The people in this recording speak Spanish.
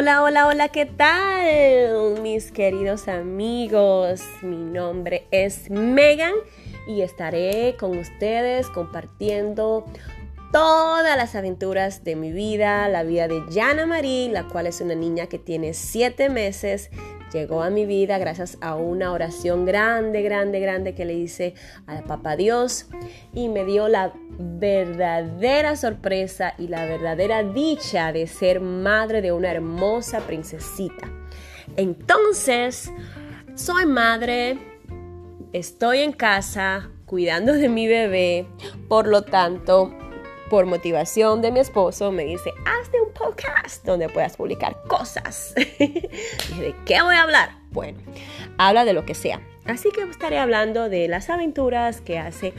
Hola, hola, hola, ¿qué tal? Mis queridos amigos, mi nombre es Megan y estaré con ustedes compartiendo todas las aventuras de mi vida, la vida de Jana Marie, la cual es una niña que tiene siete meses llegó a mi vida gracias a una oración grande, grande, grande que le hice al Papá Dios y me dio la verdadera sorpresa y la verdadera dicha de ser madre de una hermosa princesita. Entonces, soy madre, estoy en casa cuidando de mi bebé, por lo tanto, por motivación de mi esposo, me dice, hazte un podcast donde puedas publicar cosas. y ¿de qué voy a hablar? Bueno, habla de lo que sea. Así que estaré hablando de las aventuras que hace